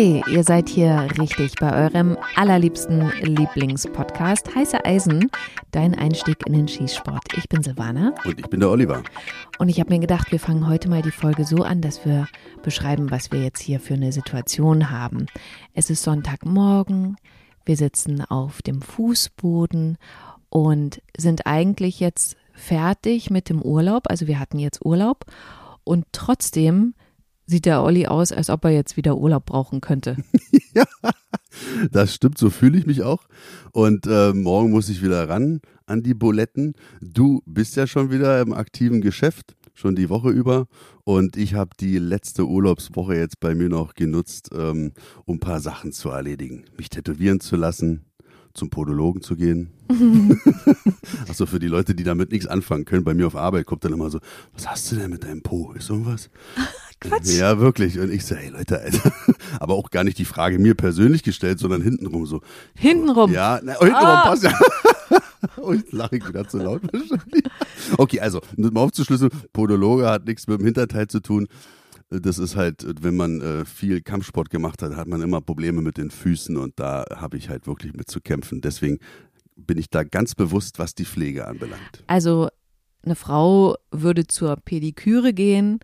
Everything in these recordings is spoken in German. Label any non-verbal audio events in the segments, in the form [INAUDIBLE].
Hi, ihr seid hier richtig bei eurem allerliebsten Lieblingspodcast Heiße Eisen, dein Einstieg in den Schießsport. Ich bin Silvana. Und ich bin der Oliver. Und ich habe mir gedacht, wir fangen heute mal die Folge so an, dass wir beschreiben, was wir jetzt hier für eine Situation haben. Es ist Sonntagmorgen, wir sitzen auf dem Fußboden und sind eigentlich jetzt fertig mit dem Urlaub. Also wir hatten jetzt Urlaub und trotzdem sieht der Olli aus, als ob er jetzt wieder Urlaub brauchen könnte. [LAUGHS] ja, das stimmt, so fühle ich mich auch. Und äh, morgen muss ich wieder ran an die Buletten. Du bist ja schon wieder im aktiven Geschäft, schon die Woche über. Und ich habe die letzte Urlaubswoche jetzt bei mir noch genutzt, ähm, um ein paar Sachen zu erledigen. Mich tätowieren zu lassen, zum Podologen zu gehen. [LAUGHS] Achso, für die Leute, die damit nichts anfangen können, bei mir auf Arbeit kommt dann immer so, was hast du denn mit deinem Po? Ist irgendwas? Quatsch. Ja, wirklich. Und ich so, hey Leute, Alter. [LAUGHS] Aber auch gar nicht die Frage mir persönlich gestellt, sondern hintenrum so. Hintenrum? Ja, na, hintenrum ah. passt ja. [LAUGHS] Und lache ich wieder zu laut wahrscheinlich. Okay, also, um aufzuschlüsseln, Podologe hat nichts mit dem Hinterteil zu tun. Das ist halt, wenn man äh, viel Kampfsport gemacht hat, hat man immer Probleme mit den Füßen und da habe ich halt wirklich mit zu kämpfen. Deswegen bin ich da ganz bewusst, was die Pflege anbelangt. Also eine Frau würde zur Pediküre gehen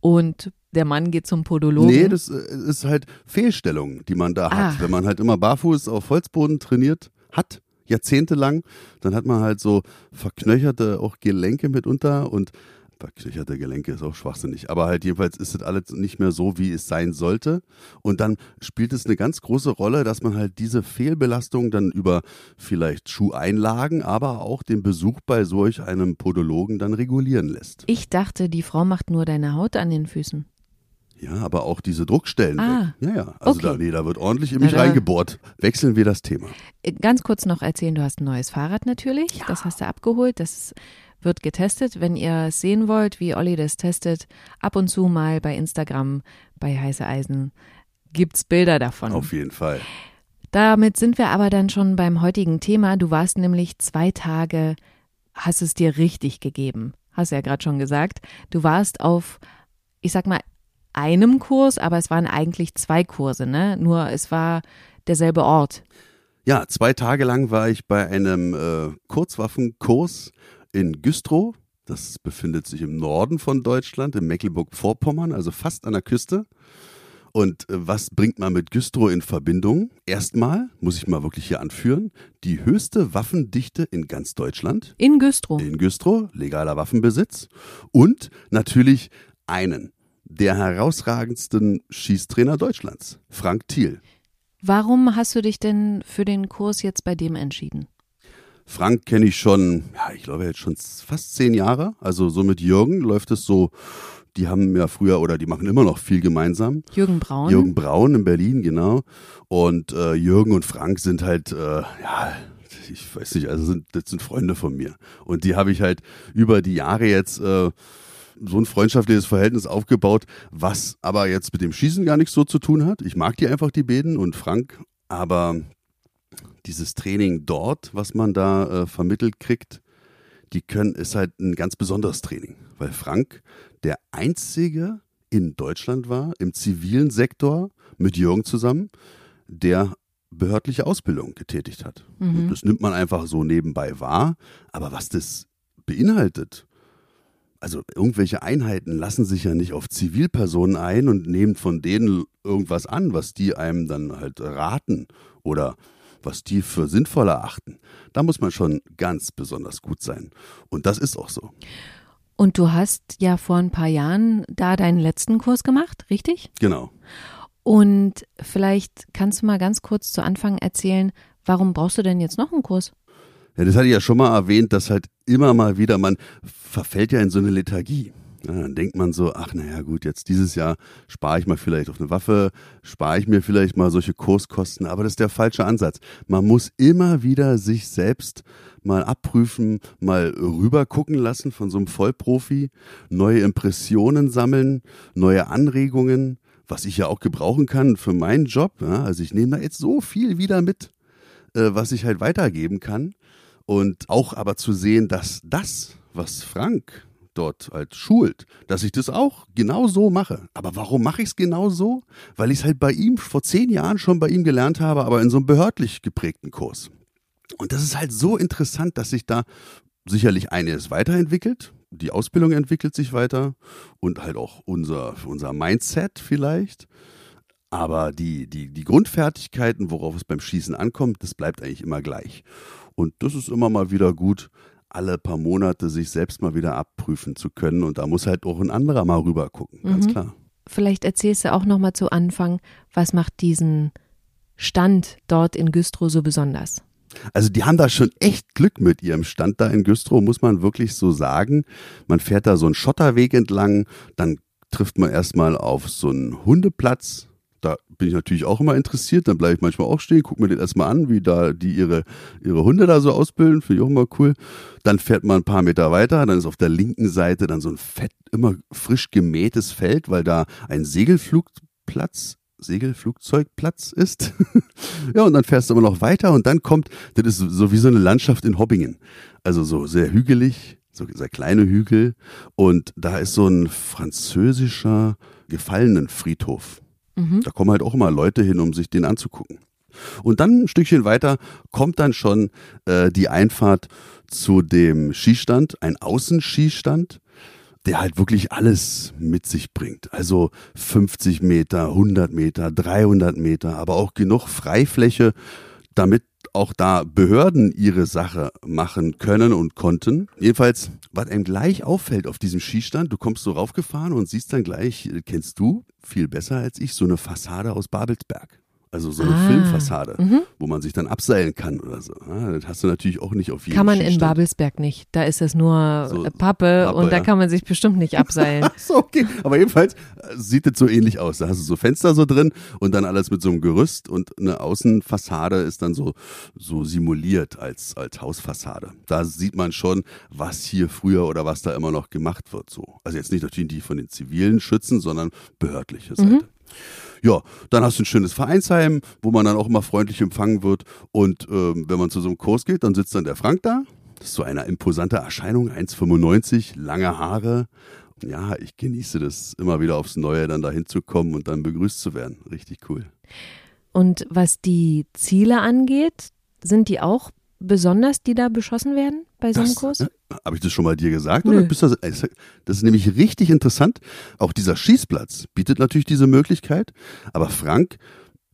und der Mann geht zum Podologen. Nee, das äh, ist halt Fehlstellung, die man da hat. Ah. Wenn man halt immer barfuß auf Holzboden trainiert hat, jahrzehntelang, dann hat man halt so verknöcherte auch Gelenke mitunter und verknöcherte Gelenke ist auch schwachsinnig. Aber halt jedenfalls ist das alles nicht mehr so, wie es sein sollte. Und dann spielt es eine ganz große Rolle, dass man halt diese Fehlbelastung dann über vielleicht Schuheinlagen, aber auch den Besuch bei solch einem Podologen dann regulieren lässt. Ich dachte, die Frau macht nur deine Haut an den Füßen. Ja, aber auch diese Druckstellen ah, weg. Ja, ja. Also okay. da, nee, da wird ordentlich in mich Na, reingebohrt. Wechseln wir das Thema. Äh, ganz kurz noch erzählen, du hast ein neues Fahrrad natürlich. Ja. Das hast du abgeholt. Das wird getestet. Wenn ihr sehen wollt, wie Olli das testet, ab und zu mal bei Instagram bei Heiße Eisen gibt's Bilder davon. Auf jeden Fall. Damit sind wir aber dann schon beim heutigen Thema. Du warst nämlich zwei Tage, hast es dir richtig gegeben. Hast ja gerade schon gesagt. Du warst auf, ich sag mal, einem Kurs, aber es waren eigentlich zwei Kurse, ne? Nur es war derselbe Ort. Ja, zwei Tage lang war ich bei einem äh, Kurzwaffenkurs in Güstrow. Das befindet sich im Norden von Deutschland, in Mecklenburg-Vorpommern, also fast an der Küste. Und äh, was bringt man mit Güstrow in Verbindung? Erstmal, muss ich mal wirklich hier anführen, die höchste Waffendichte in ganz Deutschland. In Güstrow. In Güstrow, legaler Waffenbesitz. Und natürlich einen der herausragendsten Schießtrainer Deutschlands, Frank Thiel. Warum hast du dich denn für den Kurs jetzt bei dem entschieden? Frank kenne ich schon, ja, ich glaube jetzt schon fast zehn Jahre. Also so mit Jürgen läuft es so, die haben ja früher oder die machen immer noch viel gemeinsam. Jürgen Braun. Jürgen Braun in Berlin, genau. Und äh, Jürgen und Frank sind halt, äh, ja, ich weiß nicht, also sind, das sind Freunde von mir. Und die habe ich halt über die Jahre jetzt äh, so ein freundschaftliches Verhältnis aufgebaut, was aber jetzt mit dem Schießen gar nichts so zu tun hat. Ich mag die einfach, die beiden und Frank, aber dieses Training dort, was man da äh, vermittelt kriegt, die können, ist halt ein ganz besonderes Training, weil Frank der einzige in Deutschland war, im zivilen Sektor mit Jürgen zusammen, der behördliche Ausbildung getätigt hat. Mhm. Das nimmt man einfach so nebenbei wahr, aber was das beinhaltet, also irgendwelche Einheiten lassen sich ja nicht auf Zivilpersonen ein und nehmen von denen irgendwas an, was die einem dann halt raten oder was die für sinnvoll erachten. Da muss man schon ganz besonders gut sein. Und das ist auch so. Und du hast ja vor ein paar Jahren da deinen letzten Kurs gemacht, richtig? Genau. Und vielleicht kannst du mal ganz kurz zu Anfang erzählen, warum brauchst du denn jetzt noch einen Kurs? Ja, das hatte ich ja schon mal erwähnt, dass halt immer mal wieder, man verfällt ja in so eine Lethargie. Ja, dann denkt man so, ach naja gut, jetzt dieses Jahr spare ich mal vielleicht auf eine Waffe, spare ich mir vielleicht mal solche Kurskosten, aber das ist der falsche Ansatz. Man muss immer wieder sich selbst mal abprüfen, mal rüber gucken lassen von so einem Vollprofi, neue Impressionen sammeln, neue Anregungen, was ich ja auch gebrauchen kann für meinen Job. Ja, also ich nehme da jetzt so viel wieder mit, äh, was ich halt weitergeben kann. Und auch aber zu sehen, dass das, was Frank dort halt schult, dass ich das auch genau so mache. Aber warum mache ich es genau so? Weil ich es halt bei ihm vor zehn Jahren schon bei ihm gelernt habe, aber in so einem behördlich geprägten Kurs. Und das ist halt so interessant, dass sich da sicherlich eines weiterentwickelt. Die Ausbildung entwickelt sich weiter und halt auch unser, unser Mindset vielleicht. Aber die, die, die Grundfertigkeiten, worauf es beim Schießen ankommt, das bleibt eigentlich immer gleich. Und das ist immer mal wieder gut, alle paar Monate sich selbst mal wieder abprüfen zu können. Und da muss halt auch ein anderer mal rüber gucken, ganz Mhm. klar. Vielleicht erzählst du auch noch mal zu Anfang, was macht diesen Stand dort in Güstrow so besonders? Also die haben da schon echt Glück mit ihrem Stand da in Güstrow, muss man wirklich so sagen. Man fährt da so einen Schotterweg entlang, dann trifft man erstmal auf so einen Hundeplatz. Bin ich natürlich auch immer interessiert. Dann bleibe ich manchmal auch stehen, gucke mir den erstmal an, wie da die ihre, ihre Hunde da so ausbilden. Finde ich auch immer cool. Dann fährt man ein paar Meter weiter. Dann ist auf der linken Seite dann so ein fett, immer frisch gemähtes Feld, weil da ein Segelflugplatz Segelflugzeugplatz ist. [LAUGHS] ja, und dann fährst du aber noch weiter und dann kommt, das ist so wie so eine Landschaft in Hobbingen. Also so sehr hügelig, so sehr kleine Hügel. Und da ist so ein französischer Gefallenenfriedhof. Mhm. Da kommen halt auch immer Leute hin, um sich den anzugucken. Und dann ein Stückchen weiter kommt dann schon äh, die Einfahrt zu dem Skistand, ein Außenskistand, der halt wirklich alles mit sich bringt. Also 50 Meter, 100 Meter, 300 Meter, aber auch genug Freifläche, damit auch da Behörden ihre Sache machen können und konnten. Jedenfalls, was einem gleich auffällt auf diesem Skistand, du kommst so raufgefahren und siehst dann gleich, äh, kennst du viel besser als ich, so eine Fassade aus Babelsberg. Also so eine Ah, Filmfassade, mhm. wo man sich dann abseilen kann oder so. Ja, das hast du natürlich auch nicht auf jedem Kann man in Skistand. Babelsberg nicht. Da ist es nur So, Pappe, Pappe, und da ja. kann man sich bestimmt nicht abseilen. [LAUGHS] So, okay. Aber jedenfalls äh, sieht es so ähnlich aus. Da hast du so Fenster so drin und dann alles mit so einem Gerüst und eine Außenfassade ist dann so, so simuliert als, als Hausfassade. Da sieht man schon, was hier früher oder was da immer noch gemacht wird. So. Also jetzt nicht natürlich die von den zivilen Schützen, sondern behördliche Seite. Ja, dann hast du ein schönes Vereinsheim, wo man dann auch immer freundlich empfangen wird. Und ähm, wenn man zu so einem Kurs geht, dann sitzt dann der Frank da. Das ist so eine imposante Erscheinung, 1,95, lange Haare. Ja, ich genieße das immer wieder aufs Neue, dann da hinzukommen und dann begrüßt zu werden. Richtig cool. Und was die Ziele angeht, sind die auch besonders, die da beschossen werden bei so einem Das, Kurs? Habe ich das schon mal dir gesagt? Nö. Oder bist das das ist nämlich richtig interessant. Auch dieser Schießplatz bietet natürlich diese Möglichkeit. Aber Frank,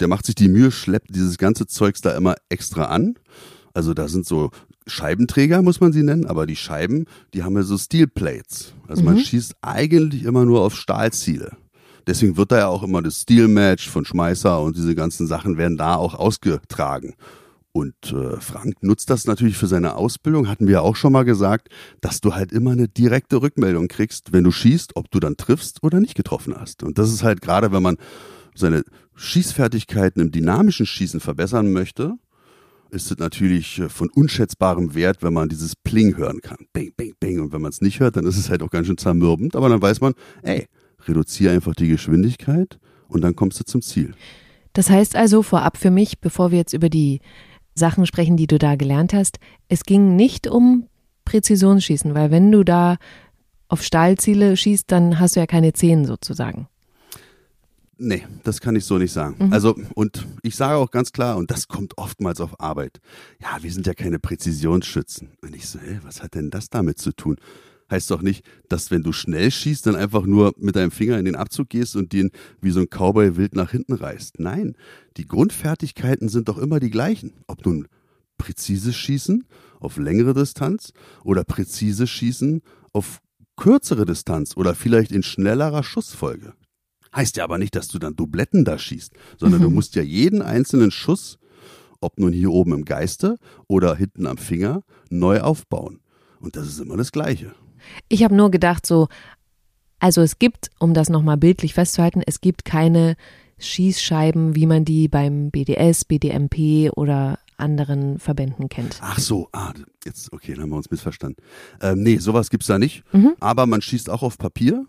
der macht sich die Mühe, schleppt dieses ganze Zeugs da immer extra an. Also da sind so Scheibenträger, muss man sie nennen, aber die Scheiben, die haben ja so Steel Plates. Also man Mhm. schießt eigentlich immer nur auf Stahlziele. Deswegen wird da ja auch immer das Steel Match von Schmeißer und diese ganzen Sachen werden da auch ausgetragen. Und äh, Frank nutzt das natürlich für seine Ausbildung, hatten wir ja auch schon mal gesagt, dass du halt immer eine direkte Rückmeldung kriegst, wenn du schießt, ob du dann triffst oder nicht getroffen hast. Und das ist halt gerade, wenn man seine Schießfertigkeiten im dynamischen Schießen verbessern möchte, ist es natürlich äh, von unschätzbarem Wert, wenn man dieses Pling hören kann. Bing, bing, bing. Und wenn man es nicht hört, dann ist es halt auch ganz schön zermürbend. Aber dann weiß man, ey, reduziere einfach die Geschwindigkeit und dann kommst du zum Ziel. Das heißt also vorab für mich, bevor wir jetzt über die Sachen sprechen, die du da gelernt hast, es ging nicht um Präzisionsschießen, weil wenn du da auf Stahlziele schießt, dann hast du ja keine Zehen sozusagen. Nee, das kann ich so nicht sagen. Also, und ich sage auch ganz klar, und das kommt oftmals auf Arbeit, ja, wir sind ja keine Präzisionsschützen. Und ich so, ey, was hat denn das damit zu tun? Heißt doch nicht, dass wenn du schnell schießt, dann einfach nur mit deinem Finger in den Abzug gehst und den wie so ein Cowboy wild nach hinten reißt. Nein, die Grundfertigkeiten sind doch immer die gleichen. Ob nun präzises Schießen auf längere Distanz oder präzises Schießen auf kürzere Distanz oder vielleicht in schnellerer Schussfolge. Heißt ja aber nicht, dass du dann Dubletten da schießt, sondern du [LAUGHS] musst ja jeden einzelnen Schuss, ob nun hier oben im Geiste oder hinten am Finger, neu aufbauen. Und das ist immer das Gleiche. Ich habe nur gedacht so, also es gibt, um das nochmal bildlich festzuhalten, es gibt keine Schießscheiben, wie man die beim BDS, BDMP oder anderen Verbänden kennt. Ach so, ah, jetzt, okay, dann haben wir uns missverstanden. Ähm, nee, sowas gibt's da nicht. Mhm. Aber man schießt auch auf Papier.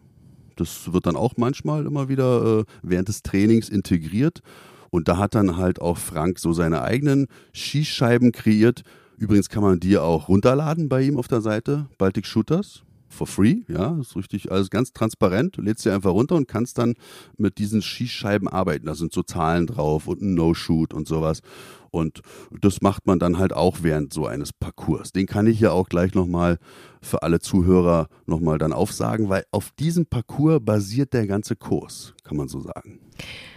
Das wird dann auch manchmal immer wieder äh, während des Trainings integriert. Und da hat dann halt auch Frank so seine eigenen Schießscheiben kreiert. Übrigens kann man die auch runterladen bei ihm auf der Seite, Baltic Shooters. For free, ja, ist richtig, alles ganz transparent. Du lädst sie einfach runter und kannst dann mit diesen Schießscheiben arbeiten. Da sind so Zahlen drauf und ein No-Shoot und sowas. Und das macht man dann halt auch während so eines Parcours. Den kann ich ja auch gleich nochmal für alle Zuhörer nochmal dann aufsagen, weil auf diesem Parcours basiert der ganze Kurs, kann man so sagen.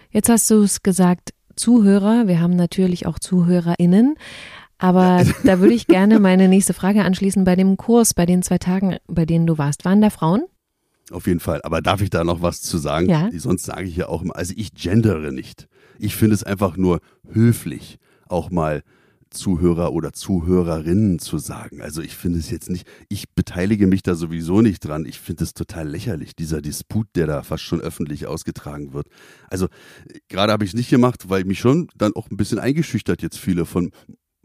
Jetzt hast du es gesagt, Zuhörer. Wir haben natürlich auch ZuhörerInnen. Aber [LAUGHS] da würde ich gerne meine nächste Frage anschließen. Bei dem Kurs, bei den zwei Tagen, bei denen du warst, waren da Frauen? Auf jeden Fall. Aber darf ich da noch was zu sagen? Ja. Sonst sage ich ja auch immer, also ich gendere nicht. Ich finde es einfach nur höflich, auch mal Zuhörer oder Zuhörerinnen zu sagen. Also ich finde es jetzt nicht, ich beteilige mich da sowieso nicht dran. Ich finde es total lächerlich, dieser Disput, der da fast schon öffentlich ausgetragen wird. Also gerade habe ich es nicht gemacht, weil mich schon dann auch ein bisschen eingeschüchtert jetzt viele von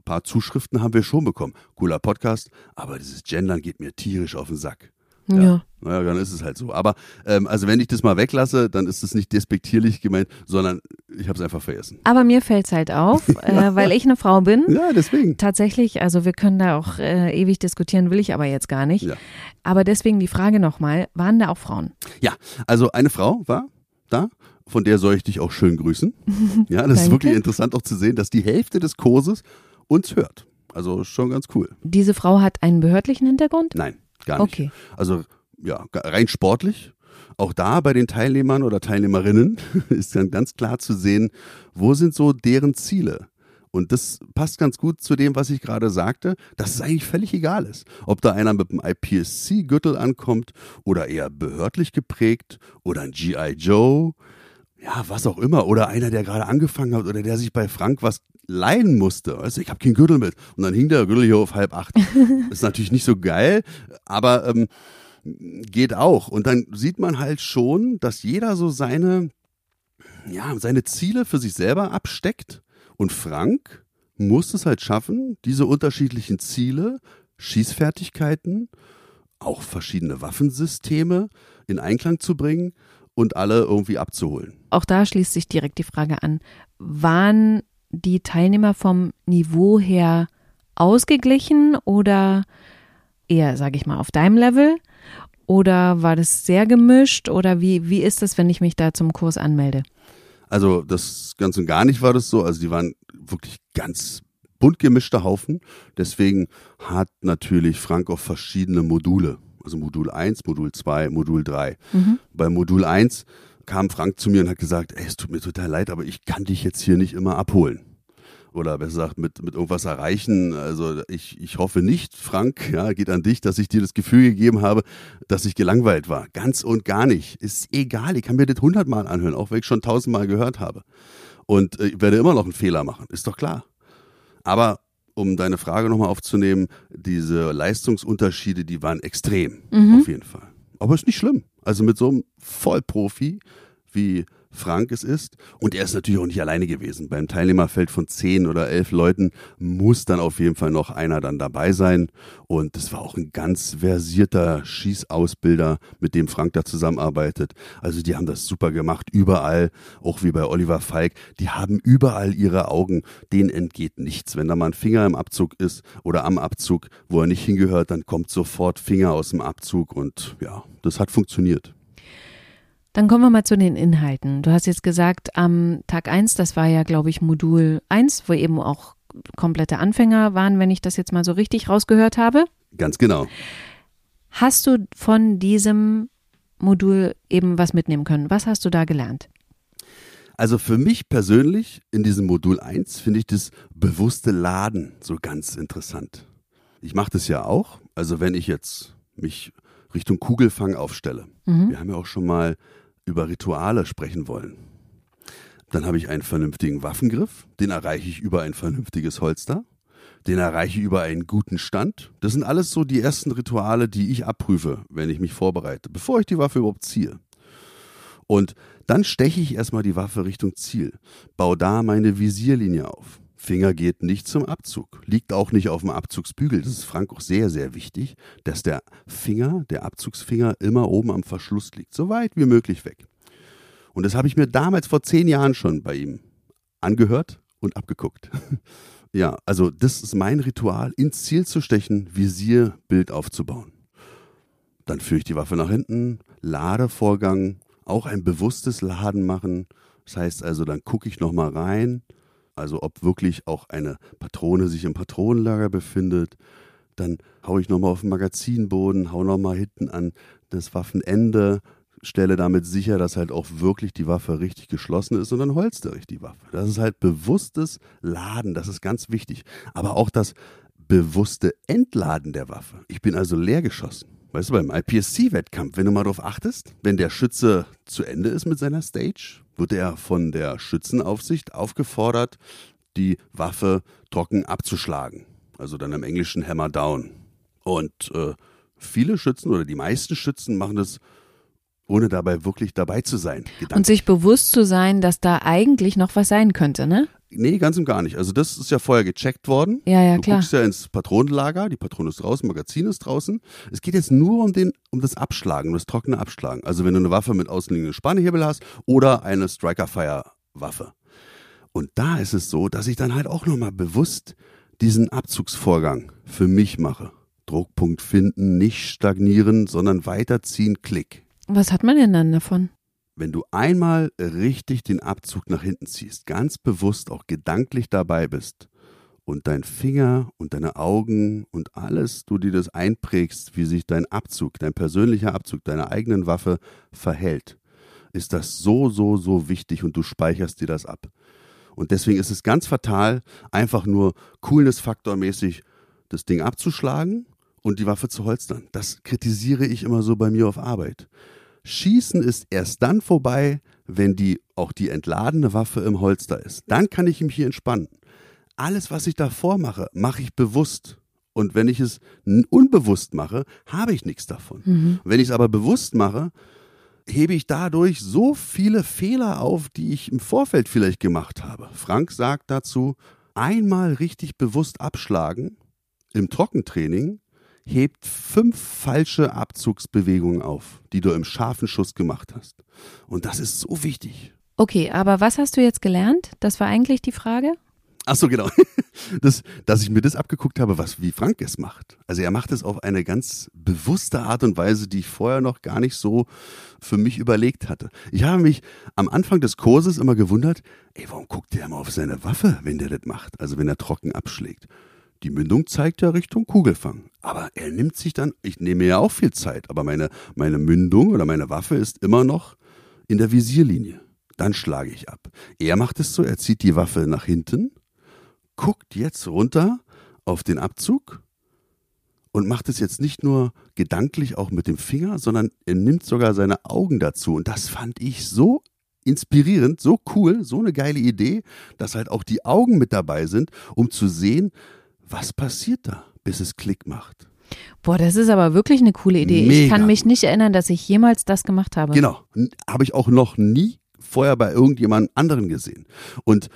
paar Zuschriften haben wir schon bekommen. Cooler Podcast, aber dieses Gendern geht mir tierisch auf den Sack. Ja. ja. Naja, dann ist es halt so. Aber ähm, also wenn ich das mal weglasse, dann ist es nicht despektierlich gemeint, sondern ich habe es einfach vergessen. Aber mir fällt es halt auf, [LAUGHS] äh, weil ich eine Frau bin. Ja, deswegen. Tatsächlich, also wir können da auch äh, ewig diskutieren, will ich aber jetzt gar nicht. Ja. Aber deswegen die Frage nochmal, waren da auch Frauen? Ja, also eine Frau war da, von der soll ich dich auch schön grüßen. [LAUGHS] Ja, das ist wirklich interessant auch zu sehen, dass die Hälfte des Kurses uns hört. Also schon ganz cool. Diese Frau hat einen behördlichen Hintergrund? Nein, gar nicht. Okay. Also ja, rein sportlich. Auch da bei den Teilnehmern oder Teilnehmerinnen [LAUGHS] ist dann ganz klar zu sehen, wo sind so deren Ziele. Und das passt ganz gut zu dem, was ich gerade sagte, dass es eigentlich völlig egal ist, ob da einer mit einem IPSC-Gürtel ankommt oder eher behördlich geprägt oder ein GI Joe, ja, was auch immer, oder einer, der gerade angefangen hat oder der sich bei Frank was leihen musste. Weißt du, ich habe keinen Gürtel mit. Und dann hing der Gürtel hier auf halb acht. [LAUGHS] ist natürlich nicht so geil, aber ähm, geht auch. Und dann sieht man halt schon, dass jeder so seine, ja, seine Ziele für sich selber absteckt. Und Frank muss es halt schaffen, diese unterschiedlichen Ziele, Schießfertigkeiten, auch verschiedene Waffensysteme in Einklang zu bringen und alle irgendwie abzuholen. Auch da schließt sich direkt die Frage an, waren die Teilnehmer vom Niveau her ausgeglichen oder eher, sage ich mal, auf deinem Level? Oder war das sehr gemischt? Oder wie, wie ist das, wenn ich mich da zum Kurs anmelde? Also das ganz und gar nicht war das so. Also die waren wirklich ganz bunt gemischte Haufen. Deswegen hat natürlich Frank auch verschiedene Module. Also Modul 1, Modul 2, Modul 3. Mhm. Bei Modul 1 kam Frank zu mir und hat gesagt, ey, es tut mir total leid, aber ich kann dich jetzt hier nicht immer abholen oder besser gesagt mit, mit irgendwas erreichen. Also ich, ich hoffe nicht, Frank, ja, geht an dich, dass ich dir das Gefühl gegeben habe, dass ich gelangweilt war. Ganz und gar nicht. Ist egal, ich kann mir das hundertmal anhören, auch wenn ich schon tausendmal gehört habe. Und äh, ich werde immer noch einen Fehler machen, ist doch klar. Aber um deine Frage nochmal aufzunehmen, diese Leistungsunterschiede, die waren extrem, Mhm. auf jeden Fall. Aber ist nicht schlimm. Also mit so einem Vollprofi wie Frank es ist. Und er ist natürlich auch nicht alleine gewesen. Beim Teilnehmerfeld von zehn oder elf Leuten muss dann auf jeden Fall noch einer dann dabei sein. Und das war auch ein ganz versierter Schießausbilder, mit dem Frank da zusammenarbeitet. Also die haben das super gemacht, überall, auch wie bei Oliver Falk. Die haben überall ihre Augen, denen entgeht nichts. Wenn da mal ein Finger im Abzug ist oder am Abzug, wo er nicht hingehört, dann kommt sofort Finger aus dem Abzug und ja, das hat funktioniert. Dann kommen wir mal zu den Inhalten. Du hast jetzt gesagt, am Tag 1, das war ja, glaube ich, Modul 1, wo eben auch komplette Anfänger waren, wenn ich das jetzt mal so richtig rausgehört habe. Ganz genau. Hast du von diesem Modul eben was mitnehmen können? Was hast du da gelernt? Also für mich persönlich in diesem Modul 1 finde ich das bewusste Laden so ganz interessant. Ich mache das ja auch. Also wenn ich jetzt mich Richtung Kugelfang aufstelle. Mhm. Wir haben ja auch schon mal über Rituale sprechen wollen. Dann habe ich einen vernünftigen Waffengriff, den erreiche ich über ein vernünftiges Holster, den erreiche ich über einen guten Stand. Das sind alles so die ersten Rituale, die ich abprüfe, wenn ich mich vorbereite, bevor ich die Waffe überhaupt ziehe. Und dann steche ich erstmal die Waffe Richtung Ziel, baue da meine Visierlinie auf. Finger geht nicht zum Abzug, liegt auch nicht auf dem Abzugsbügel. Das ist Frank auch sehr, sehr wichtig, dass der Finger, der Abzugsfinger immer oben am Verschluss liegt, so weit wie möglich weg. Und das habe ich mir damals vor zehn Jahren schon bei ihm angehört und abgeguckt. [LAUGHS] Ja, also das ist mein Ritual, ins Ziel zu stechen, Visierbild aufzubauen. Dann führe ich die Waffe nach hinten, Ladevorgang, auch ein bewusstes Laden machen. Das heißt also, dann gucke ich nochmal rein, also ob wirklich auch eine Patrone sich im Patronenlager befindet. Dann haue ich nochmal auf den Magazinboden, hau nochmal hinten an das Waffenende, stelle damit sicher, dass halt auch wirklich die Waffe richtig geschlossen ist und dann holstere ich die Waffe. Das ist halt bewusstes Laden, das ist ganz wichtig. Aber auch das bewusste Entladen der Waffe. Ich bin also leer geschossen. Weißt du, beim IPSC-Wettkampf, wenn du mal darauf achtest, wenn der Schütze zu Ende ist mit seiner Stage, wird er von der Schützenaufsicht aufgefordert, die Waffe trocken abzuschlagen. Also dann im Englischen Hammer Down. Und äh, viele Schützen oder die meisten Schützen machen das ohne dabei wirklich dabei zu sein. Gedanklich. Und sich bewusst zu sein, dass da eigentlich noch was sein könnte, ne? Nee, ganz und gar nicht. Also das ist ja vorher gecheckt worden. Ja, ja, du klar. Du guckst ja ins Patronenlager, die Patrone ist draußen, Magazin ist draußen. Es geht jetzt nur um, den, um das Abschlagen, um das trockene Abschlagen. Also wenn du eine Waffe mit außenliegenden Spanehebel hast oder eine Striker-Fire-Waffe. Und da ist es so, dass ich dann halt auch nochmal bewusst diesen Abzugsvorgang für mich mache. Druckpunkt finden, nicht stagnieren, sondern weiterziehen, Klick. Was hat man denn dann davon? Wenn du einmal richtig den Abzug nach hinten ziehst, ganz bewusst auch gedanklich dabei bist und dein Finger und deine Augen und alles, du dir das einprägst, wie sich dein Abzug, dein persönlicher Abzug deiner eigenen Waffe verhält, ist das so, so, so wichtig und du speicherst dir das ab. Und deswegen ist es ganz fatal, einfach nur Coolness-Faktormäßig das Ding abzuschlagen und die Waffe zu holstern. Das kritisiere ich immer so bei mir auf Arbeit. Schießen ist erst dann vorbei, wenn die auch die entladene Waffe im Holster ist. Dann kann ich mich hier entspannen. Alles, was ich davor mache, mache ich bewusst. Und wenn ich es unbewusst mache, habe ich nichts davon. Mhm. Wenn ich es aber bewusst mache, hebe ich dadurch so viele Fehler auf, die ich im Vorfeld vielleicht gemacht habe. Frank sagt dazu, einmal richtig bewusst abschlagen im Trockentraining hebt fünf falsche Abzugsbewegungen auf, die du im scharfen Schuss gemacht hast. Und das ist so wichtig. Okay, aber was hast du jetzt gelernt? Das war eigentlich die Frage. Ach so, genau. [LAUGHS] Das, dass ich mir das abgeguckt habe, was wie Frank es macht. Also er macht es auf eine ganz bewusste Art und Weise, die ich vorher noch gar nicht so für mich überlegt hatte. Ich habe mich am Anfang des Kurses immer gewundert, ey, warum guckt der immer auf seine Waffe, wenn der das macht? Also wenn er trocken abschlägt. Die Mündung zeigt ja Richtung Kugelfang. Aber er nimmt sich dann, ich nehme ja auch viel Zeit, aber meine, meine Mündung oder meine Waffe ist immer noch in der Visierlinie. Dann schlage ich ab. Er macht es so, er zieht die Waffe nach hinten, guckt jetzt runter auf den Abzug und macht es jetzt nicht nur gedanklich auch mit dem Finger, sondern er nimmt sogar seine Augen dazu. Und das fand ich so inspirierend, so cool, so eine geile Idee, dass halt auch die Augen mit dabei sind, um zu sehen, was passiert da, bis es Klick macht. Boah, das ist aber wirklich eine coole Idee. Mega ich kann mich nicht erinnern, dass ich jemals das gemacht habe. Genau, habe ich auch noch nie vorher bei irgendjemand anderen gesehen. Und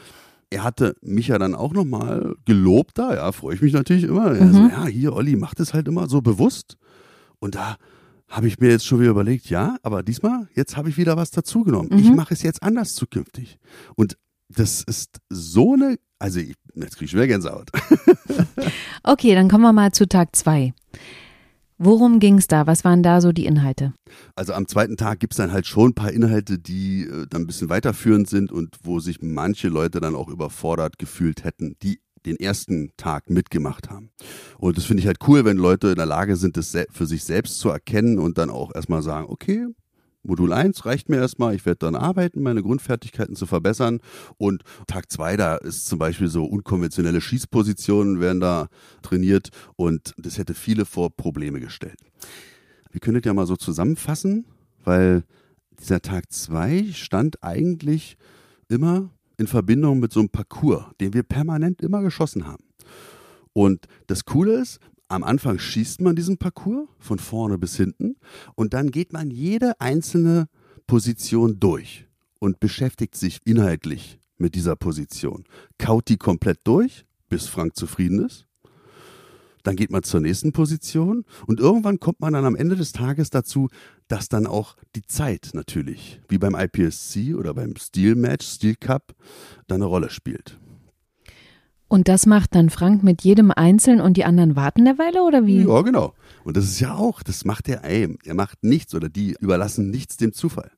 er hatte mich ja dann auch nochmal gelobt da, ja, freue ich mich natürlich immer. Mhm. So, ja, hier, Olli macht es halt immer so bewusst. Und da habe ich mir jetzt schon wieder überlegt, ja, aber diesmal, jetzt habe ich wieder was dazugenommen. Mhm. Ich mache es jetzt anders zukünftig. Und das ist so eine, also ich, jetzt kriege ich wieder Gänsehaut. [LAUGHS] okay, dann kommen wir mal zu Tag zwei. Worum ging es da? Was waren da so die Inhalte? Also am zweiten Tag gibt es dann halt schon ein paar Inhalte, die äh, dann ein bisschen weiterführend sind und wo sich manche Leute dann auch überfordert gefühlt hätten, die den ersten Tag mitgemacht haben. Und das finde ich halt cool, wenn Leute in der Lage sind, das für sich selbst zu erkennen und dann auch erstmal sagen, okay, Modul 1 reicht mir erstmal, ich werde dann arbeiten, meine Grundfertigkeiten zu verbessern. Und Tag 2, da ist zum Beispiel so unkonventionelle Schießpositionen werden da trainiert und das hätte viele vor Probleme gestellt. Wir können das ja mal so zusammenfassen, weil dieser Tag 2 stand eigentlich immer in Verbindung mit so einem Parcours, den wir permanent immer geschossen haben. Und das Coole ist, am Anfang schießt man diesen Parcours von vorne bis hinten und dann geht man jede einzelne Position durch und beschäftigt sich inhaltlich mit dieser Position. Kaut die komplett durch, bis Frank zufrieden ist. Dann geht man zur nächsten Position und irgendwann kommt man dann am Ende des Tages dazu, dass dann auch die Zeit natürlich, wie beim IPSC oder beim Steel Match, Steel Cup, dann eine Rolle spielt. Und das macht dann Frank mit jedem einzeln und die anderen warten eine Weile oder wie? Ja, genau. Und das ist ja auch, das macht er, ey, er macht nichts oder die überlassen nichts dem Zufall.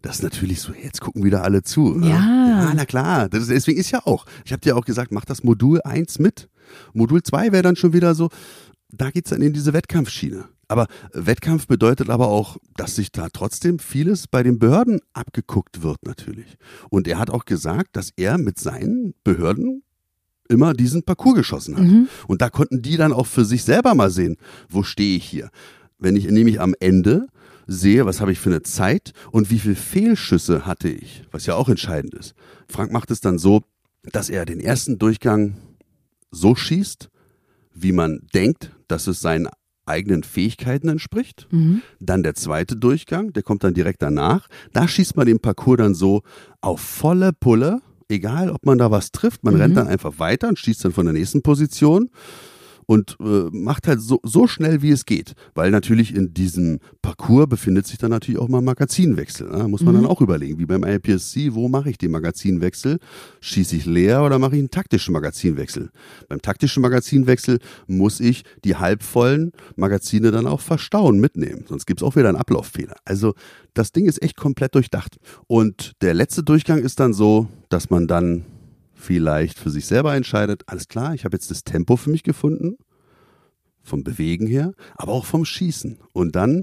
Das ist natürlich so, jetzt gucken wieder alle zu. Ja. Ja, na klar. Ist, deswegen ist ja auch. Ich habe dir auch gesagt, mach das Modul 1 mit. Modul 2 wäre dann schon wieder so, da geht's dann in diese Wettkampfschiene. Aber Wettkampf bedeutet aber auch, dass sich da trotzdem vieles bei den Behörden abgeguckt wird natürlich. Und er hat auch gesagt, dass er mit seinen Behörden immer diesen Parcours geschossen hat. Mhm. Und da konnten die dann auch für sich selber mal sehen, wo stehe ich hier. Wenn ich nämlich am Ende sehe, was habe ich für eine Zeit und wie viele Fehlschüsse hatte ich, was ja auch entscheidend ist. Frank macht es dann so, dass er den ersten Durchgang so schießt, wie man denkt, dass es seinen eigenen Fähigkeiten entspricht. Mhm. Dann der zweite Durchgang, der kommt dann direkt danach. Da schießt man den Parcours dann so auf volle Pulle, egal ob man da was trifft. Man Mhm. rennt dann einfach weiter und schießt dann von der nächsten Position und äh, macht halt so, so schnell, wie es geht. Weil natürlich in diesem Parcours befindet sich dann natürlich auch mal ein Magazinwechsel. Ne? Muss man Mhm. dann auch überlegen, wie beim IPSC, wo mache ich den Magazinwechsel? Schieße ich leer oder mache ich einen taktischen Magazinwechsel? Beim taktischen Magazinwechsel muss ich die halbvollen Magazine dann auch verstauen, mitnehmen. Sonst gibt's auch wieder einen Ablauffehler. Also das Ding ist echt komplett durchdacht. Und der letzte Durchgang ist dann so, dass man dann vielleicht für sich selber entscheidet, alles klar, ich habe jetzt das Tempo für mich gefunden, vom Bewegen her, aber auch vom Schießen. Und dann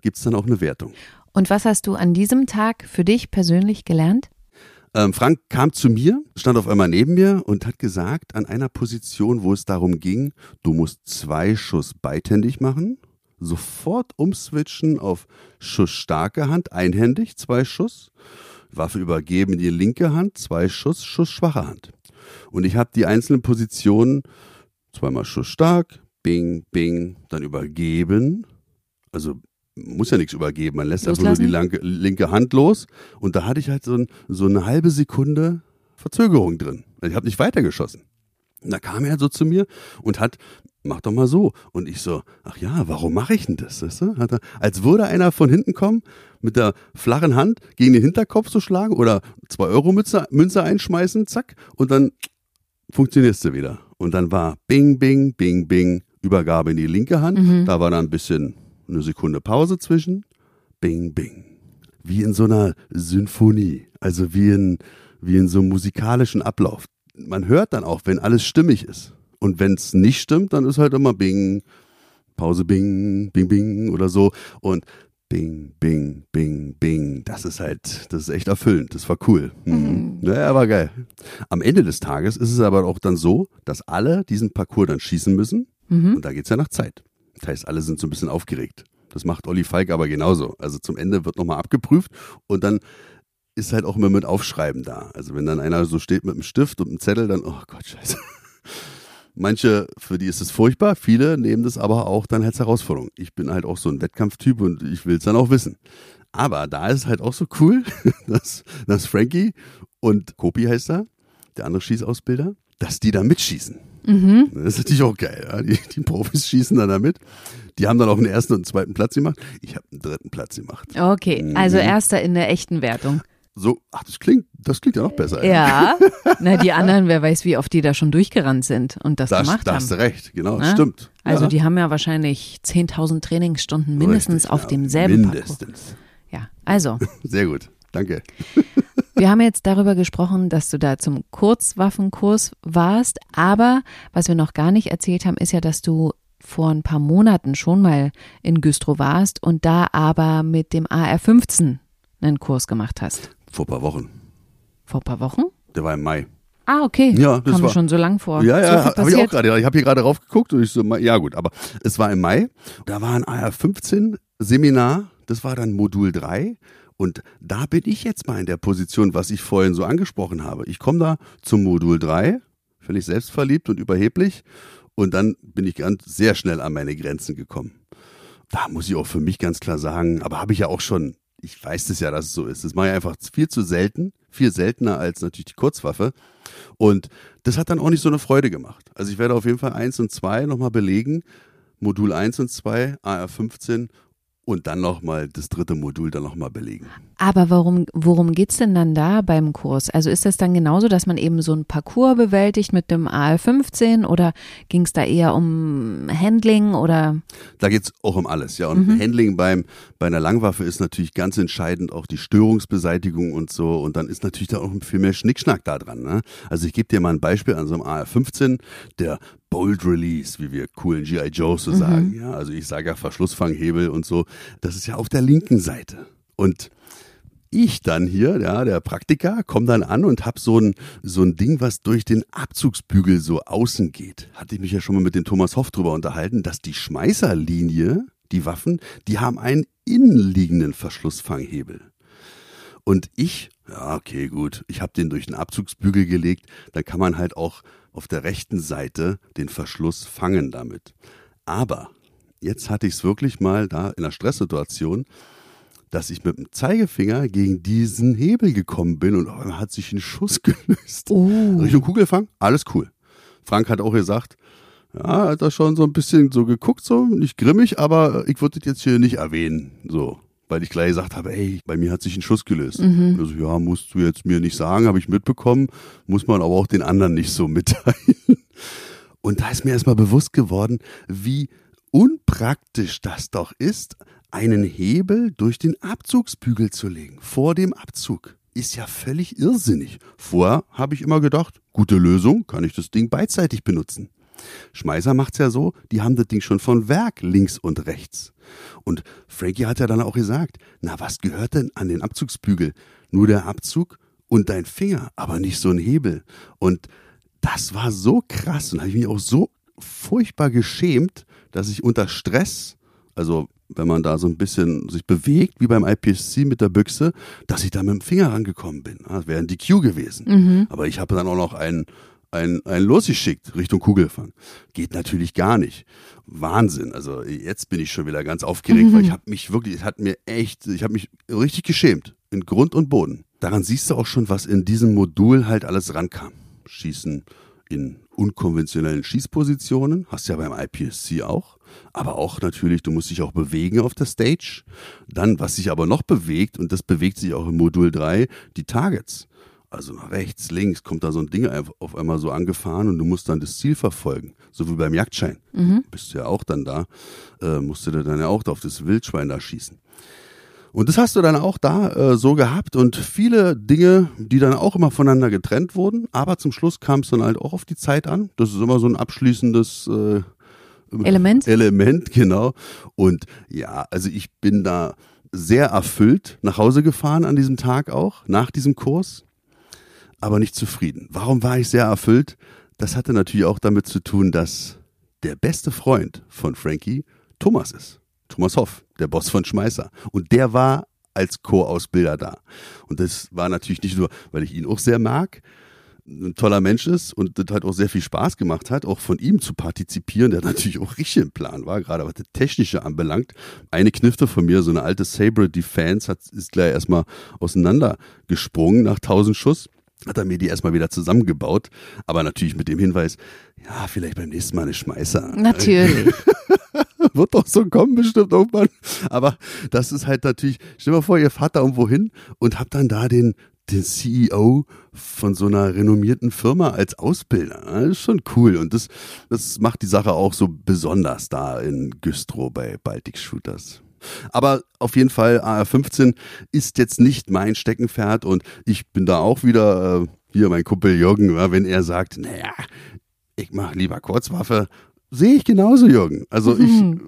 gibt's dann auch eine Wertung. Und was hast du an diesem Tag für dich persönlich gelernt? Ähm, Frank kam zu mir, stand auf einmal neben mir und hat gesagt, an einer Position, wo es darum ging, du musst zwei Schuss beidhändig machen, sofort umswitchen auf Schuss starke Hand, einhändig, zwei Schuss, Waffe übergeben in die linke Hand, zwei Schuss, Schuss schwache Hand. Und ich habe die einzelnen Positionen, zweimal Schuss stark, bing, bing, dann übergeben, also muss ja nichts übergeben, man lässt einfach nur Loslassen? die lanke, linke Hand los und da hatte ich halt so, ein, so eine halbe Sekunde Verzögerung drin. Ich habe nicht weitergeschossen. Und da kam er so zu mir und hat, mach doch mal so. Und ich so, ach ja, warum mache ich denn das? Weißt du? Hat er, als würde einer von hinten kommen, mit der flachen Hand gegen den Hinterkopf zu schlagen oder zwei Euro Münze, Münze einschmeißen, zack, und dann funktionierst du wieder. Und dann war Bing, Bing, Bing, Bing, Übergabe in die linke Hand. Mhm. Da war dann ein bisschen eine Sekunde Pause zwischen. Bing, Bing. Wie in so einer Symphonie. Also wie in, wie in so einem musikalischen Ablauf. Man hört dann auch, wenn alles stimmig ist. Und wenn es nicht stimmt, dann ist halt immer Bing, Pause Bing, Bing, Bing oder so. Und Bing, Bing, Bing, Bing. Das ist halt, das ist echt erfüllend. Das war cool. Mhm. Ja, war geil. Am Ende des Tages ist es aber auch dann so, dass alle diesen Parcours dann schießen müssen. Mhm. Und da geht's ja nach Zeit. Das heißt, alle sind so ein bisschen aufgeregt. Das macht Olli Falk aber genauso. Also zum Ende wird nochmal abgeprüft und dann ist halt auch immer mit Aufschreiben da. Also wenn dann einer so steht mit einem Stift und einem Zettel, dann, oh Gott, scheiße. [LAUGHS] Manche, für die ist es furchtbar, viele nehmen das aber auch dann als Herausforderung. Ich bin halt auch so ein Wettkampftyp und ich will es dann auch wissen. Aber da ist es halt auch so cool, [LAUGHS] dass, dass Frankie und Kopi heißt er, der andere Schießausbilder, dass die da mitschießen. Mhm. Das ist natürlich auch geil. Ja? Die, die Profis [LAUGHS] schießen dann damit. Die haben dann auch einen ersten und einen zweiten Platz gemacht. Ich habe einen dritten Platz gemacht. Okay, also Mhm. erster in der echten Wertung. So, ach, das klingt, das klingt ja noch besser. Ja, [LAUGHS] na die anderen, wer weiß, wie oft die da schon durchgerannt sind und das, das, gemacht da hast haben. du recht, genau, Ne? stimmt. Also ja. die haben ja wahrscheinlich 10.000 Trainingsstunden mindestens Richtig, auf ja, demselben Parcours. Mindestens. Ja, also [LAUGHS] Sehr gut, danke. [LAUGHS] wir haben jetzt darüber gesprochen, dass du da zum Kurzwaffenkurs warst, aber was wir noch gar nicht erzählt haben, ist ja, dass du vor ein paar Monaten schon mal in Güstrow warst und da aber mit dem AR-15 einen Kurs gemacht hast. Vor ein paar Wochen. Vor ein paar Wochen? Der war im Mai. Ah, okay. Ja, das Kam war- schon so lang vor. Ja, so ja, viel habe ich auch gerade. Ich habe hier gerade raufgeguckt und ich so, ja gut, aber es war im Mai. Da war ein AR15 Seminar, das war dann Modul 3 und da bin ich jetzt mal in der Position, was ich vorhin so angesprochen habe. Ich komme da zum Modul 3, völlig selbstverliebt und überheblich und dann bin ich ganz sehr schnell an meine Grenzen gekommen. Da muss ich auch für mich ganz klar sagen, aber habe ich ja auch schon, ich weiß es ja, dass es so ist. Das mache ich einfach viel zu selten, viel seltener als natürlich die Kurzwaffe. Und das hat dann auch nicht so eine Freude gemacht. Also ich werde auf jeden Fall eins und zwei nochmal belegen. Modul 1 und 2, AR15 und dann nochmal das dritte Modul dann nochmal belegen. Aber warum, worum geht's denn dann da beim Kurs? Also ist das dann genauso, dass man eben so ein Parcours bewältigt mit dem AL15 oder ging es da eher um Handling oder? Da geht's auch um alles, ja. Und mhm. Handling beim, bei einer Langwaffe ist natürlich ganz entscheidend auch die Störungsbeseitigung und so. Und dann ist natürlich da auch viel mehr Schnickschnack da dran. Ne? Also ich gebe dir mal ein Beispiel an so einem AR15, der Bold Release, wie wir coolen G.I. Joes so mhm. sagen. Ja, also ich sage ja Verschlussfanghebel und so. Das ist ja auf der linken Seite. Und ich dann hier, ja, der Praktiker, komme dann an und hab so ein, so ein Ding, was durch den Abzugsbügel so außen geht. Hatte ich mich ja schon mal mit dem Thomas Hoff drüber unterhalten, dass die Schmeißerlinie, die Waffen, die haben einen innenliegenden Verschlussfanghebel. Und ich, ja, okay, gut, ich habe den durch den Abzugsbügel gelegt, da kann man halt auch auf der rechten Seite den Verschluss fangen damit. Aber jetzt hatte ich es wirklich mal da in einer Stresssituation, dass ich mit dem Zeigefinger gegen diesen Hebel gekommen bin und oh, hat sich ein Schuss [LAUGHS] gelöst. Oh. Richtung Kugelfang, alles cool. Frank hat auch gesagt, ja, hat er schon so ein bisschen so geguckt, so nicht grimmig, aber ich würde das jetzt hier nicht erwähnen, so. Weil ich gleich gesagt habe, ey, bei mir hat sich ein Schuss gelöst. Mhm. Also, ja, musst du jetzt mir nicht sagen, habe ich mitbekommen, muss man aber auch den anderen nicht so [LAUGHS] mitteilen. Und da ist mir erstmal bewusst geworden, wie unpraktisch das doch ist, einen Hebel durch den Abzugsbügel zu legen, vor dem Abzug. Ist ja völlig irrsinnig. Vorher habe ich immer gedacht, gute Lösung, kann ich das Ding beidseitig benutzen. Schmeißer macht's ja so, die haben das Ding schon von Werk links und rechts. Und Frankie hat ja dann auch gesagt, na was gehört denn an den Abzugsbügel? Nur der Abzug und dein Finger, aber nicht so ein Hebel. Und das war so krass und habe ich mich auch so furchtbar geschämt, dass ich unter Stress, also wenn man da so ein bisschen sich bewegt, wie beim IPSC mit der Büchse, dass ich da mit dem Finger rangekommen bin. Das wäre ein DQ gewesen. Mhm. Aber ich habe dann auch noch einen, einen, einen losgeschickt Richtung Kugelfang. Geht natürlich gar nicht. Wahnsinn. Also jetzt bin ich schon wieder ganz aufgeregt, mhm. weil ich habe mich wirklich, es hat mir echt, ich habe mich richtig geschämt. In Grund und Boden. Daran siehst du auch schon, was in diesem Modul halt alles rankam. Schießen in unkonventionellen Schießpositionen, hast ja beim IPSC auch, aber auch natürlich, du musst dich auch bewegen auf der Stage. Dann, was sich aber noch bewegt, und das bewegt sich auch im Modul 3, die Targets. Also nach rechts, links kommt da so ein Ding auf einmal so angefahren und du musst dann das Ziel verfolgen. So wie beim Jagdschein. Mhm. Bist du ja auch dann da, äh, musst du dann ja auch auf das Wildschwein da schießen. Und das hast du dann auch da äh, so gehabt und viele Dinge, die dann auch immer voneinander getrennt wurden, aber zum Schluss kam es dann halt auch auf die Zeit an. Das ist immer so ein abschließendes äh, Element. Element, genau. Und ja, also ich bin da sehr erfüllt nach Hause gefahren an diesem Tag auch, nach diesem Kurs, aber nicht zufrieden. Warum war ich sehr erfüllt? Das hatte natürlich auch damit zu tun, dass der beste Freund von Frankie Thomas ist. Thomas Hoff, der Boss von Schmeißer. Und der war als Co-Ausbilder da. Und das war natürlich nicht nur, weil ich ihn auch sehr mag, ein toller Mensch ist und das halt auch sehr viel Spaß gemacht hat, auch von ihm zu partizipieren, der natürlich auch richtig im Plan war, gerade was das Technische anbelangt. Eine Knifte von mir, so eine alte Sabre Defense, hat, ist gleich erstmal auseinandergesprungen nach 1000 Schuss hat er mir die erstmal wieder zusammengebaut, aber natürlich mit dem Hinweis, ja, vielleicht beim nächsten Mal eine Schmeißer. Natürlich. [LAUGHS] Wird doch so kommen, bestimmt irgendwann. Aber das ist halt natürlich, stell dir mal vor, ihr fahrt da irgendwo hin und habt dann da den, den CEO von so einer renommierten Firma als Ausbilder. Das ist schon cool. Und das, das macht die Sache auch so besonders da in Güstrow bei Baltic Shooters. Aber auf jeden Fall, AR15 ist jetzt nicht mein Steckenpferd und ich bin da auch wieder, äh, hier mein Kumpel Jürgen, wenn er sagt, naja, ich mache lieber Kurzwaffe, sehe ich genauso, Jürgen. Also ich, mhm.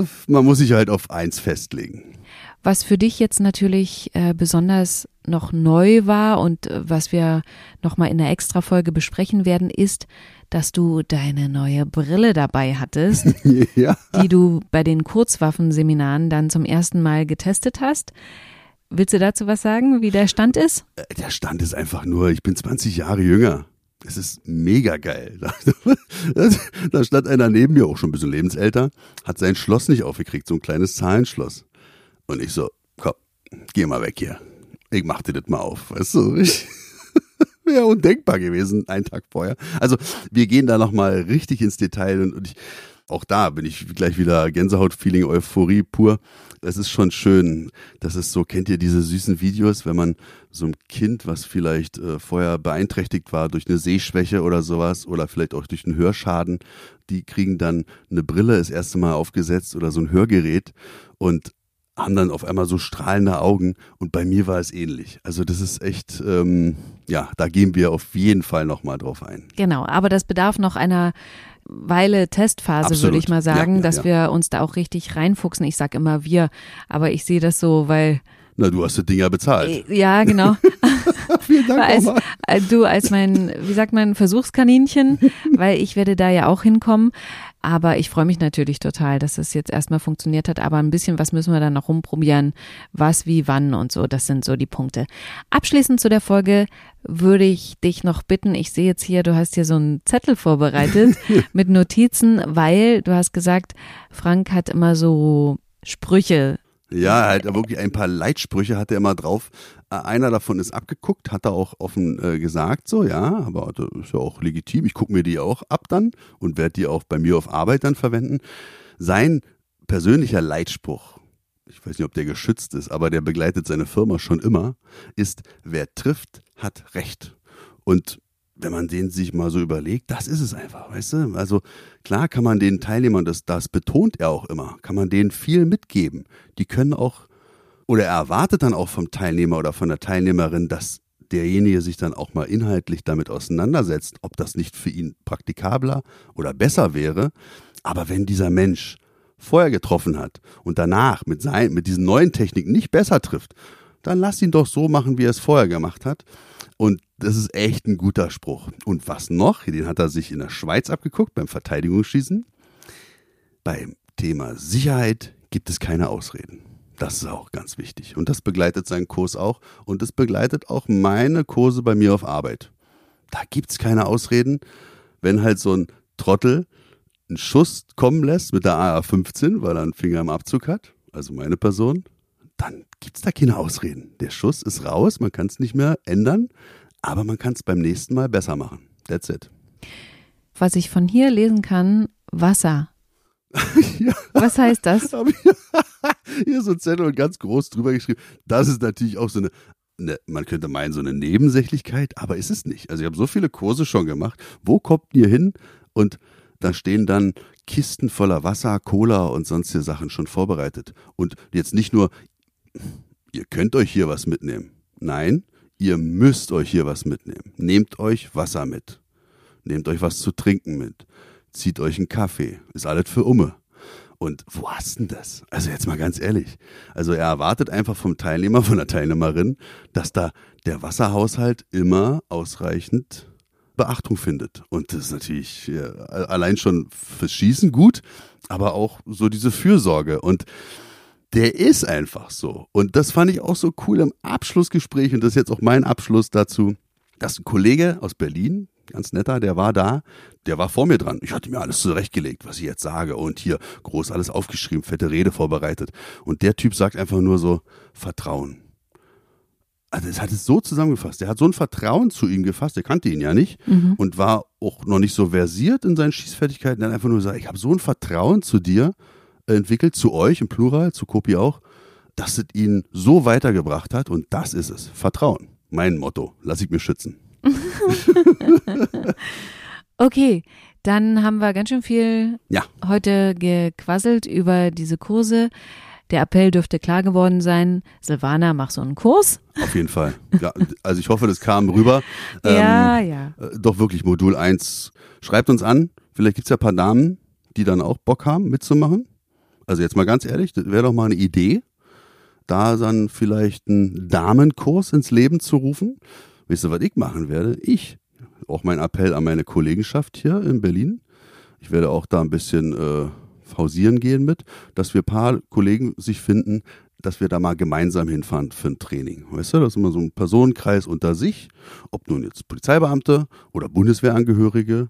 äh, man muss sich halt auf eins festlegen. Was für dich jetzt natürlich äh, besonders noch neu war und äh, was wir nochmal in der Extra-Folge besprechen werden, ist, dass du deine neue Brille dabei hattest, [LAUGHS] ja. die du bei den Kurzwaffenseminaren dann zum ersten Mal getestet hast. Willst du dazu was sagen, wie der Stand ist? Äh, der Stand ist einfach nur, ich bin 20 Jahre jünger. Es ist mega geil. [LAUGHS] Da stand einer neben mir, auch schon ein bisschen lebensälter, hat sein Schloss nicht aufgekriegt, so ein kleines Zahlenschloss. Und ich so, komm, geh mal weg hier. Ich mach dir das mal auf. Weißt du, ich, wäre undenkbar gewesen, einen Tag vorher. Also wir gehen da nochmal richtig ins Detail und, und ich, auch da bin ich gleich wieder Gänsehaut-Feeling, Euphorie pur. Es ist schon schön, dass es so, kennt ihr diese süßen Videos, wenn man so ein Kind, was vielleicht äh, vorher beeinträchtigt war durch eine Sehschwäche oder sowas oder vielleicht auch durch einen Hörschaden, die kriegen dann eine Brille das erste Mal aufgesetzt oder so ein Hörgerät und haben dann auf einmal so strahlende Augen und bei mir war es ähnlich. Also das ist echt, ähm, ja, da gehen wir auf jeden Fall nochmal drauf ein. Genau, aber das bedarf noch einer Weile Testphase, Absolut. würde ich mal sagen, ja, ja, dass ja. wir uns da auch richtig reinfuchsen. Ich sag immer wir, aber ich sehe das so, weil na, du hast das Ding ja bezahlt. Äh, ja, genau. [LAUGHS] Vielen Dank. Als, äh, du als mein, wie sagt man, Versuchskaninchen, [LAUGHS] weil ich werde da ja auch hinkommen. Aber ich freue mich natürlich total, dass es jetzt erstmal funktioniert hat. Aber ein bisschen was müssen wir dann noch rumprobieren. Was, wie, wann und so. Das sind so die Punkte. Abschließend zu der Folge würde ich dich noch bitten. Ich sehe jetzt hier, du hast hier so einen Zettel vorbereitet [LAUGHS] mit Notizen, weil du hast gesagt, Frank hat immer so Sprüche ja, halt wirklich ein paar Leitsprüche hat er immer drauf. Äh, einer davon ist abgeguckt, hat er auch offen äh, gesagt, so, ja, aber das ist ja auch legitim. Ich gucke mir die auch ab dann und werde die auch bei mir auf Arbeit dann verwenden. Sein persönlicher Leitspruch, ich weiß nicht, ob der geschützt ist, aber der begleitet seine Firma schon immer, ist, wer trifft, hat Recht. Und wenn man den sich mal so überlegt, das ist es einfach, weißt du? Also klar kann man den Teilnehmern, das, das betont er auch immer, kann man denen viel mitgeben. Die können auch, oder er erwartet dann auch vom Teilnehmer oder von der Teilnehmerin, dass derjenige sich dann auch mal inhaltlich damit auseinandersetzt, ob das nicht für ihn praktikabler oder besser wäre. Aber wenn dieser Mensch vorher getroffen hat und danach mit, sein, mit diesen neuen Techniken nicht besser trifft, dann lass ihn doch so machen, wie er es vorher gemacht hat. Und das ist echt ein guter Spruch. Und was noch? Den hat er sich in der Schweiz abgeguckt beim Verteidigungsschießen. Beim Thema Sicherheit gibt es keine Ausreden. Das ist auch ganz wichtig. Und das begleitet seinen Kurs auch. Und das begleitet auch meine Kurse bei mir auf Arbeit. Da gibt es keine Ausreden. Wenn halt so ein Trottel einen Schuss kommen lässt mit der AR-15, weil er einen Finger im Abzug hat, also meine Person, dann gibt es da keine Ausreden. Der Schuss ist raus, man kann es nicht mehr ändern, aber man kann es beim nächsten Mal besser machen. That's it. Was ich von hier lesen kann, Wasser. [LAUGHS] ja. Was heißt das? [LAUGHS] [LAUGHS] hier so ein Zettel und ganz groß drüber geschrieben. Das ist natürlich auch so eine, eine, man könnte meinen, so eine Nebensächlichkeit, aber ist es nicht. Also ich habe so viele Kurse schon gemacht. Wo kommt ihr hin? Und da stehen dann Kisten voller Wasser, Cola und sonstige Sachen schon vorbereitet. Und jetzt nicht nur, ihr könnt euch hier was mitnehmen. Nein, ihr müsst euch hier was mitnehmen. Nehmt euch Wasser mit. Nehmt euch was zu trinken mit. Zieht euch einen Kaffee. Ist alles für Umme. Und wo hast denn das? Also jetzt mal ganz ehrlich. Also er erwartet einfach vom Teilnehmer, von der Teilnehmerin, dass da der Wasserhaushalt immer ausreichend Beachtung findet. Und das ist natürlich ja, allein schon fürs Schießen gut, aber auch so diese Fürsorge. Und der ist einfach so. Und das fand ich auch so cool im Abschlussgespräch und das ist jetzt auch mein Abschluss dazu, dass ein Kollege aus Berlin, ganz netter, der war da, der war vor mir dran. Ich hatte mir alles zurechtgelegt, was ich jetzt sage und hier groß alles aufgeschrieben, fette Rede vorbereitet. Und der Typ sagt einfach nur so, Vertrauen. Also es hat es so zusammengefasst. Der hat so ein Vertrauen zu ihm gefasst, der kannte ihn ja nicht mhm. und war auch noch nicht so versiert in seinen Schießfertigkeiten. Er hat einfach nur gesagt, ich habe so ein Vertrauen zu dir, entwickelt, zu euch im Plural, zu Kopi auch, dass es ihn so weitergebracht hat und das ist es. Vertrauen. Mein Motto. Lass ich mir schützen. [LAUGHS] okay, dann haben wir ganz schön viel ja. heute gequasselt über diese Kurse. Der Appell dürfte klar geworden sein. Silvana, mach so einen Kurs. Auf jeden Fall. Ja, also ich hoffe, das kam rüber. [LAUGHS] ja, ähm, ja. Äh, doch wirklich Modul 1. Schreibt uns an. Vielleicht gibt es ja ein paar Damen, die dann auch Bock haben, mitzumachen. Also jetzt mal ganz ehrlich, das wäre doch mal eine Idee, da dann vielleicht einen Damenkurs ins Leben zu rufen. Wisst ihr, was ich machen werde? Ich. Auch mein Appell an meine Kollegenschaft hier in Berlin. Ich werde auch da ein bisschen äh, hausieren gehen mit, dass wir ein paar Kollegen sich finden, dass wir da mal gemeinsam hinfahren für ein Training. Weißt du, das ist immer so ein Personenkreis unter sich, ob nun jetzt Polizeibeamte oder Bundeswehrangehörige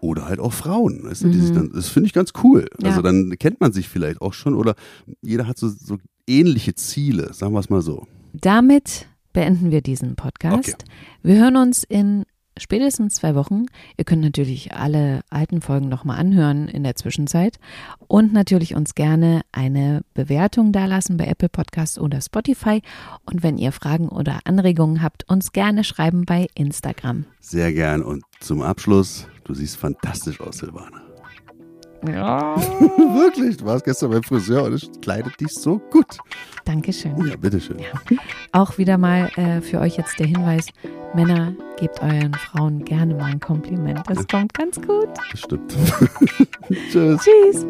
oder halt auch Frauen. Weißt du, mhm. dann, das finde ich ganz cool. Ja. Also dann kennt man sich vielleicht auch schon oder jeder hat so, so ähnliche Ziele, sagen wir es mal so. Damit beenden wir diesen Podcast. Okay. Wir hören uns in spätestens zwei Wochen. Ihr könnt natürlich alle alten Folgen nochmal anhören in der Zwischenzeit und natürlich uns gerne eine Bewertung dalassen bei Apple Podcasts oder Spotify. Und wenn ihr Fragen oder Anregungen habt, uns gerne schreiben bei Instagram. Sehr gern. Und zum Abschluss, du siehst fantastisch aus, Silvana. Ja. [LAUGHS] Wirklich, du warst gestern beim Friseur und es kleidet dich so gut. Dankeschön. Ja, bitteschön. Auch wieder mal äh, für euch jetzt der Hinweis, Männer, gebt euren Frauen gerne mal ein Kompliment. Das kommt ganz gut. Das stimmt. [LAUGHS] Tschüss. Tschüss.